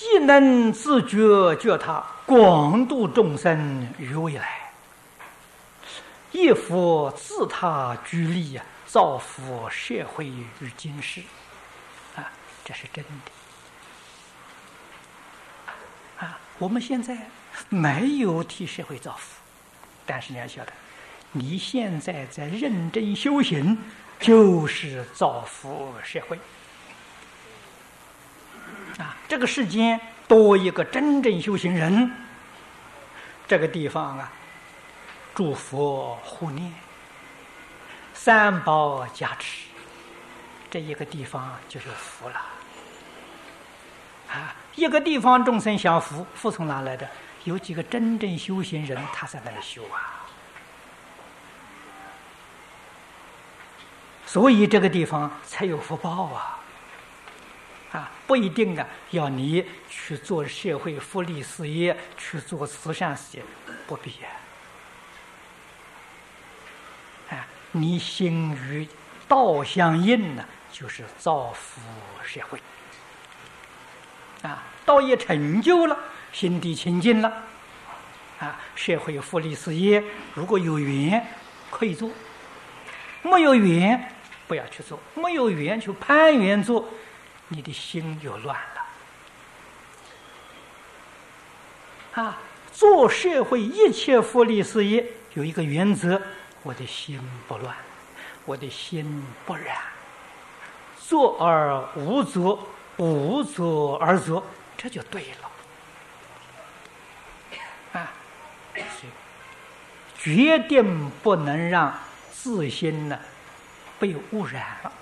既能自觉觉他广度众生于未来，亦复自他居利呀，造福社会与今世，啊，这是真的。啊，我们现在没有替社会造福，但是你要晓得，你现在在认真修行，就是造福社会。啊，这个世间多一个真正修行人，这个地方啊，诸佛护念，三宝加持，这一个地方就有福了。啊，一个地方众生享福，福从哪来的？有几个真正修行人，他在那里修啊。所以这个地方才有福报啊。啊，不一定啊，要你去做社会福利事业，去做慈善事业，不必啊。你心与道相应呢，就是造福社会。啊，道业成就了，心地清净了，啊，社会福利事业如果有缘可以做，没有缘不要去做，没有缘就攀缘做。你的心就乱了啊！做社会一切福利事业有一个原则：我的心不乱，我的心不染。做而无作，无作而作，这就对了啊！决定不能让自心呢被污染了。